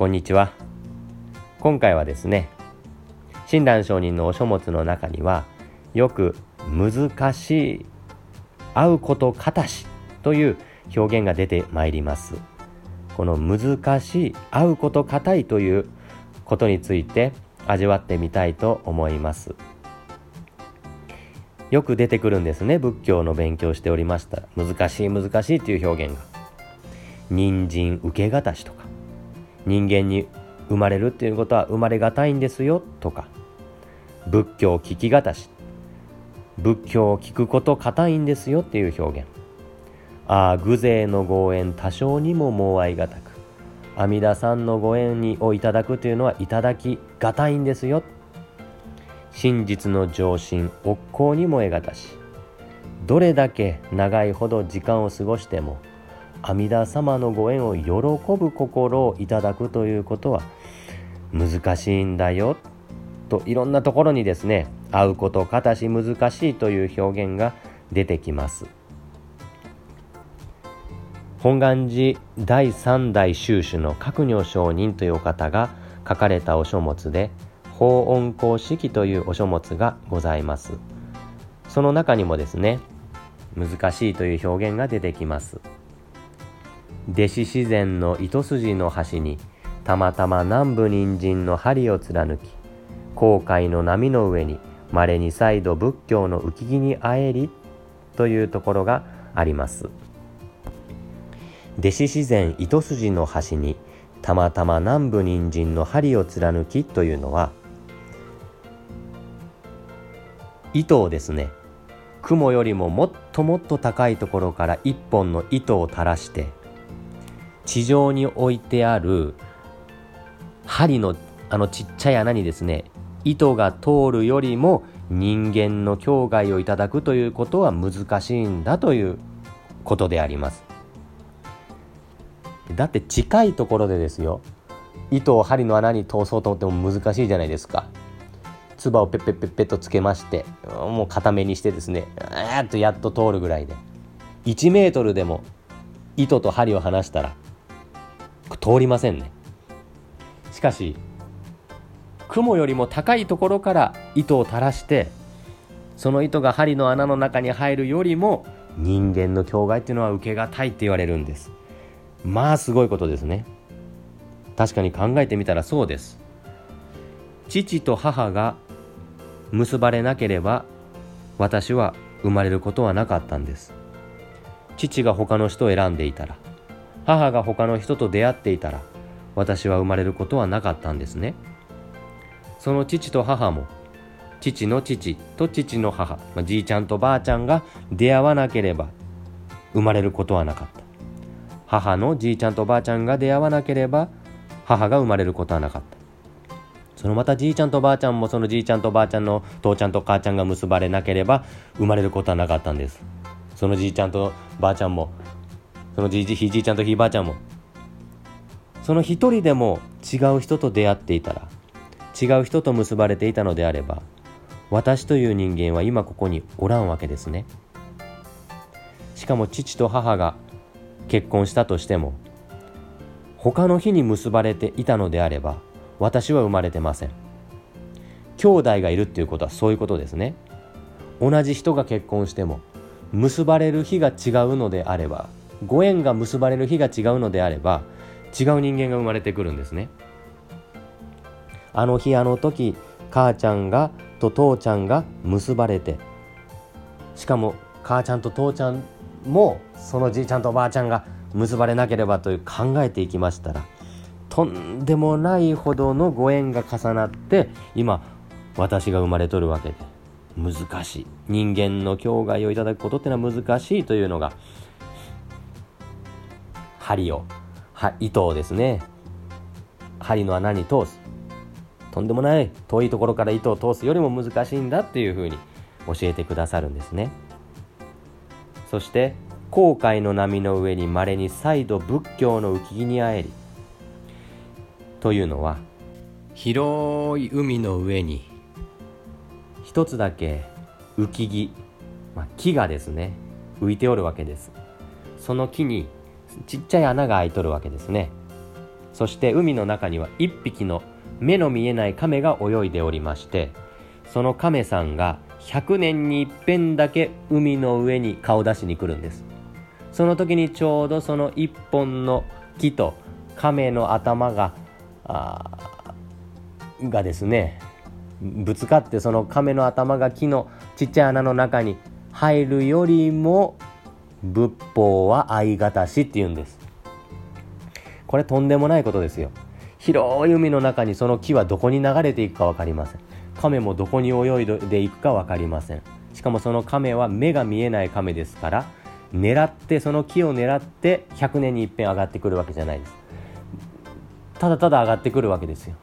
こんにちは。今回はですね親鸞上人のお書物の中にはよく難しい会うことかたしという表現が出てまいります。この難しい会うことかたいということについて味わってみたいと思います。よく出てくるんですね仏教の勉強しておりました。難しい難しいという表現が。人参受けがしとか。人間に生まれるっていうことは生まれがたいんですよとか仏教聞きがたし仏教を聞くこと硬いんですよっていう表現。ああ偶勢のご縁多少にももう愛がたく阿弥陀さんのご縁にをいただくというのはいただきがたいんですよ。真実の上心奥行にも得がたしどれだけ長いほど時間を過ごしても阿弥陀様のご縁を喜ぶ心をいただくということは難しいんだよといろんなところにですね会うことかたし難しいという表現が出てきます。本願寺第三代宗主の覚如上人というお方が書かれたお書物で法音公式というお書物がございます。その中にもですね難しいという表現が出てきます。弟子自然の糸筋の端にたまたま南部人参の針を貫き航海の波の上に稀に再度仏教の浮き木にあえりというところがあります。弟子自然糸筋の端にたまたま南部人参の針を貫きというのは糸をですね雲よりももっともっと高いところから一本の糸を垂らして地上に置いてある針のあのちっちゃい穴にですね糸が通るよりも人間の境外をいただくということは難しいんだということであります。だって近いところでですよ糸を針の穴に通そうと思っても難しいじゃないですか。唾をペッペッペッペッとつけましてもう固めにしてですねあーっとやっと通るぐらいで。1メートルでも糸と針を離したら通りませんね。しかし雲よりも高いところから糸を垂らしてその糸が針の穴の中に入るよりも人間の境外っていうのは受けがたいって言われるんです。まあすごいことですね。確かに考えてみたらそうです。父と母が結ばれなければ私は生まれることはなかったんです。父が他の人を選んでいたら母が他の人と出会っていたら私は生まれることはなかったんですね。その父と母も父の父と父の母、まあ、じいちゃんとばあちゃんが出会わなければ生まれることはなかった。母のじいちゃんとばあちゃんが出会わなければ母が生まれることはなかった。そのまたじいちゃんとばあちゃんもそのじいちゃんとばあちゃんの父ちゃんと母ちゃんが結ばれなければ生まれることはなかったんです。そのじいちゃんとばあちゃんもそのじいひじいちゃんとひいばあちゃんも。その一人でも違う人と出会っていたら違う人と結ばれていたのであれば私という人間は今ここにおらんわけですね。しかも父と母が結婚したとしても他の日に結ばれていたのであれば私は生まれてません。兄弟がいるっていうことはそういうことですね。同じ人が結婚しても結ばれる日が違うのであればご縁が結ばれる日が違うのであれば違う人間が生まれてくるんですね。あの日あの時母ちゃんがと父ちゃんが結ばれてしかも母ちゃんと父ちゃんもそのじいちゃんとおばあちゃんが結ばれなければという考えていきましたらとんでもないほどのご縁が重なって今私が生まれとるわけで難しい。人間の境外をいただくことってのは難しいというのが針を。は糸をですね。針の穴に通す。とんでもない。遠いところから糸を通すよりも難しいんだっていうふうに教えてくださるんですね。そして航海の波の上にまれに再度仏教の浮き木にあえり。というのは広い海の上に一つだけ浮き木、まあ、木がですね浮いておるわけです。その木にちっちゃい穴が開いとるわけですね。そして海の中には1匹の目の見えない亀が泳いでおりましてその亀さんが100年に一遍だけ海の上に顔出しに来るんです。その時にちょうどその1本の木と亀の頭ががですねぶつかってその亀の頭が木のちっちゃい穴の中に入るよりも仏法は相方しって言うんです。これとんでもないことですよ。広い海の中にその木はどこに流れていくか分かりません。亀もどこに泳いでいくか分かりません。しかもその亀は目が見えない亀ですから狙ってその木を狙って100年に一遍上がってくるわけじゃないです。ただただ上がってくるわけですよ。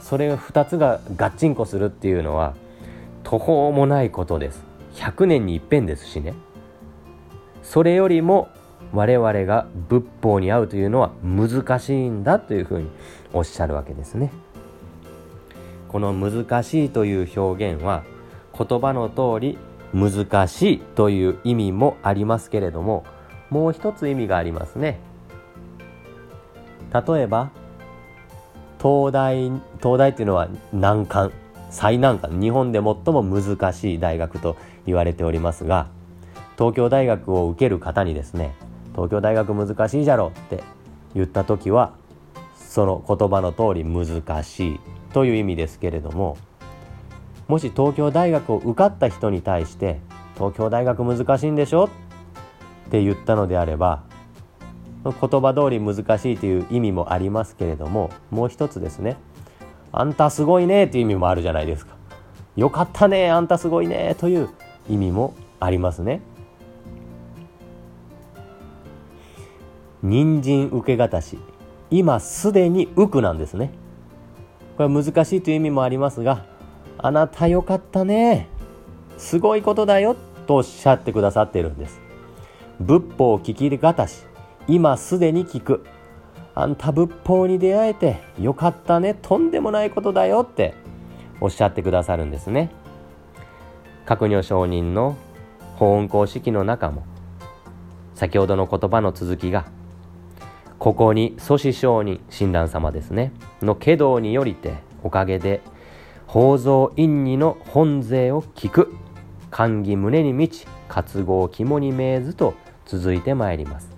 それが2つがガッチンコするっていうのは途方もないことです。100年に一遍ですしね。それよりも我々が仏法に合うというのは難しいんだというふうにおっしゃるわけですね。この難しいという表現は言葉の通り難しいという意味もありますけれどももう一つ意味がありますね。例えば東大東大っていうのは難関最難関日本で最も難しい大学と言われておりますが東京大学を受ける方にですね東京大学難しいじゃろって言った時はその言葉の通り難しいという意味ですけれどももし東京大学を受かった人に対して東京大学難しいんでしょ？って言ったのであれば言葉通り難しいという意味もありますけれどももう一つですねあんたすごいねという意味もあるじゃないですかよかったねあんたすごいねという意味もありますね。人参受け方し。今すでに浮くなんですね。これは難しいという意味もありますがあなたよかったね。すごいことだよとおっしゃってくださっているんです。仏法を聞き方し。今すでに聞く。あんた仏法に出会えてよかったね。とんでもないことだよっておっしゃってくださるんですね。確如上人の法音公式の中も先ほどの言葉の続きがここに祖師上人親鸞様ですね。の華道によりておかげで法蔵院にの本税を聞く歓喜胸に満ち活合肝に銘ずと続いてまいります。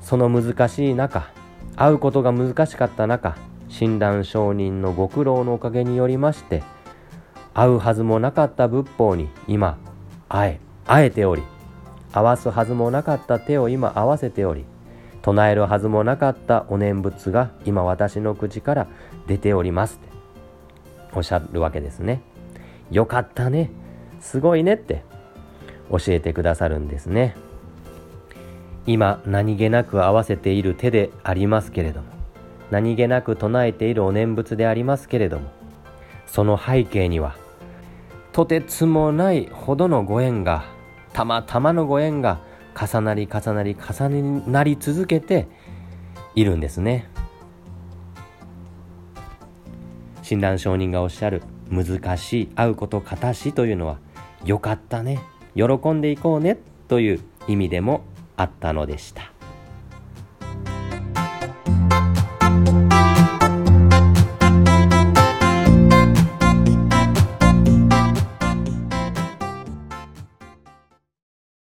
その難しい中会うことが難しかった中親鸞上人のご苦労のおかげによりまして会うはずもなかった仏法に今会え会えており合わすはずもなかった手を今合わせており唱えるはずもなかったお念仏が今私の口から出ておりますって。おっしゃるわけですね。よかったね。すごいねって。教えてくださるんですね。今何気なく合わせている手でありますけれども。何気なく唱えているお念仏でありますけれども。その背景にはとてつもないほどのご縁がたまたまのご縁が重なり重なり重なり続けているんですね。親鸞上人がおっしゃる難しい会うこと形しというのはよかったね喜んでいこうねという意味でもあったのでした。